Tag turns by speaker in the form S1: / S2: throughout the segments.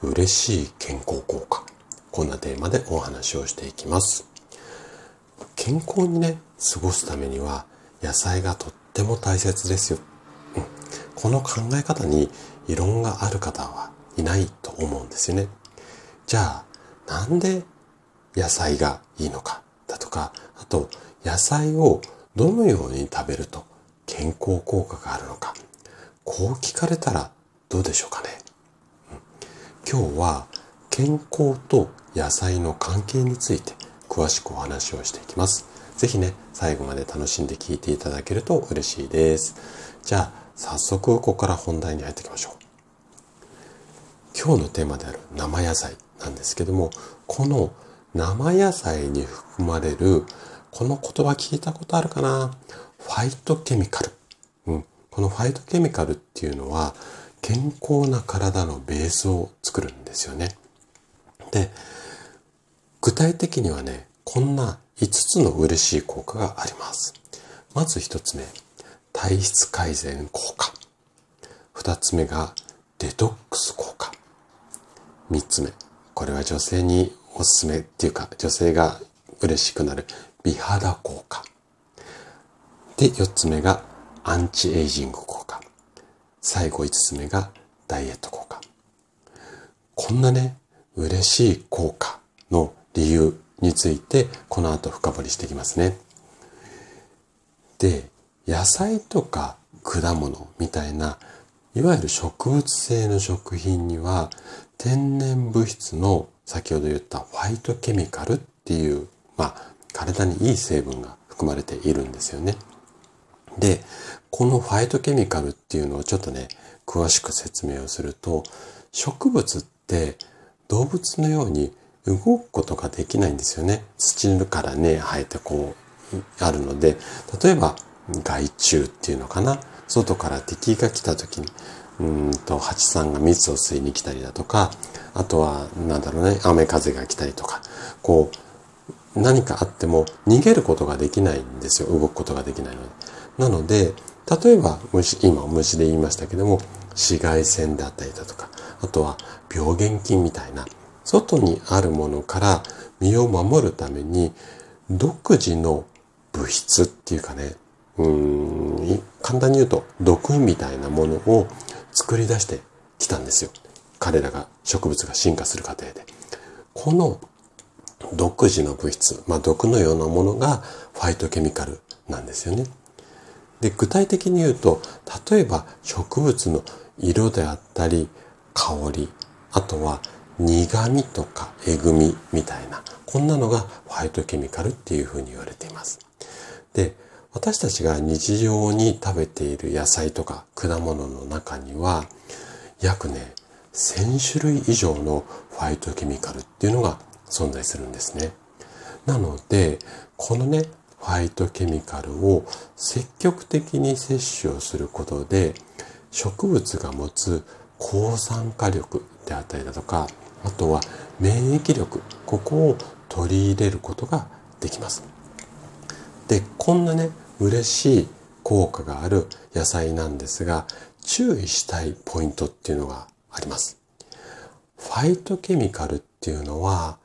S1: 嬉しい健康効果。こんなテーマでお話をしていきます。健康にね、過ごすためには野菜がとっても大切ですよ。うん、この考え方に異論がある方はいないと思うんですよね。じゃあ、なんで野菜がいいのかだとか、あと野菜をどのように食べると健康効果があるのか。こう聞かれたらどうでしょうかね。今日は健康と野菜の関係について詳しくお話をしていきます。ぜひね、最後まで楽しんで聞いていただけると嬉しいです。じゃあ、早速ここから本題に入っていきましょう。今日のテーマである生野菜なんですけども、この生野菜に含まれる、この言葉聞いたことあるかな？ファイトケミカル。うん。このファイトケミカルっていうのは、健康な体のベースを作るんですよね。で、具体的にはね、こんな5つの嬉しい効果があります。まず1つ目、体質改善効果。2つ目がデトックス効果。3つ目、これは女性におすすめっていうか、女性が嬉しくなる美肌効果。で、4つ目がアンチエイジング効。最後5つ目がダイエット効果。こんなね、嬉しい効果の理由についてこの後深掘りしていきますね。で、野菜とか果物みたいないわゆる植物性の食品には天然物質の先ほど言ったファイトケミカルっていう、まあ、体にいい成分が含まれているんですよね。で、このファイトケミカルっていうのをちょっとね、詳しく説明をすると、植物って動物のように動くことができないんですよね。土からね、生えてこう、あるので、例えば害虫っていうのかな。外から敵が来た時に、うんと、蜂さんが蜜を吸いに来たりだとか、あとは、なんだろうね、雨風が来たりとか、こう、何かあっても逃げることができないんですよ。動くことができないので。なので、例えば虫、今虫で言いましたけども、紫外線であったりだとか、あとは病原菌みたいな、外にあるものから身を守るために、独自の物質っていうかね、うん簡単に言うと毒みたいなものを作り出してきたんですよ。彼らが植物が進化する過程で。この独自の物質、まあ毒のようなものがファイトケミカルなんですよね。で、具体的に言うと、例えば植物の色であったり、香り、あとは苦味とかえぐみみたいな、こんなのがファイトケミカルっていうふうに言われています。で、私たちが日常に食べている野菜とか果物の中には、約ね、1000種類以上のファイトケミカルっていうのが存在するんですね。なので、このね、ファイトケミカルを積極的に摂取をすることで植物が持つ抗酸化力であったりだとかあとは免疫力ここを取り入れることができます。でこんなね嬉しい効果がある野菜なんですが注意したいポイントっていうのがあります。ファイトケミカルっていうのは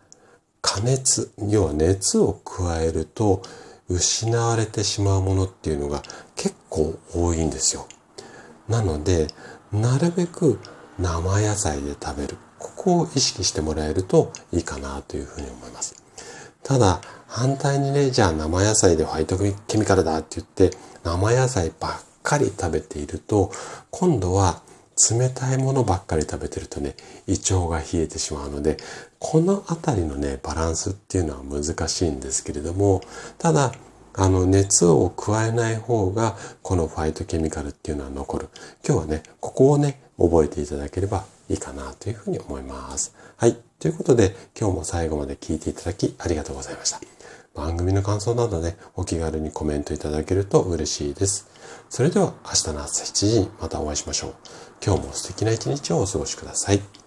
S1: 加熱要は熱を加えると失われてしまうものっていうのが結構多いんですよ。なので、なるべく生野菜で食べる。ここを意識してもらえるといいかなというふうに思います。ただ、反対にね、じゃあ生野菜でホワイトケミカルだって言って、生野菜ばっかり食べていると、今度は冷たいものばっかり食べてるとね、胃腸が冷えてしまうので、このあたりのね、バランスっていうのは難しいんですけれども、ただ、あの、熱を加えない方が、このファイトケミカルっていうのは残る。今日はね、ここをね、覚えていただければいいかなというふうに思います。はい。ということで、今日も最後まで聞いていただきありがとうございました。番組の感想などね、お気軽にコメントいただけると嬉しいです。それでは明日の朝7時にまたお会いしましょう。今日も素敵な一日をお過ごしください。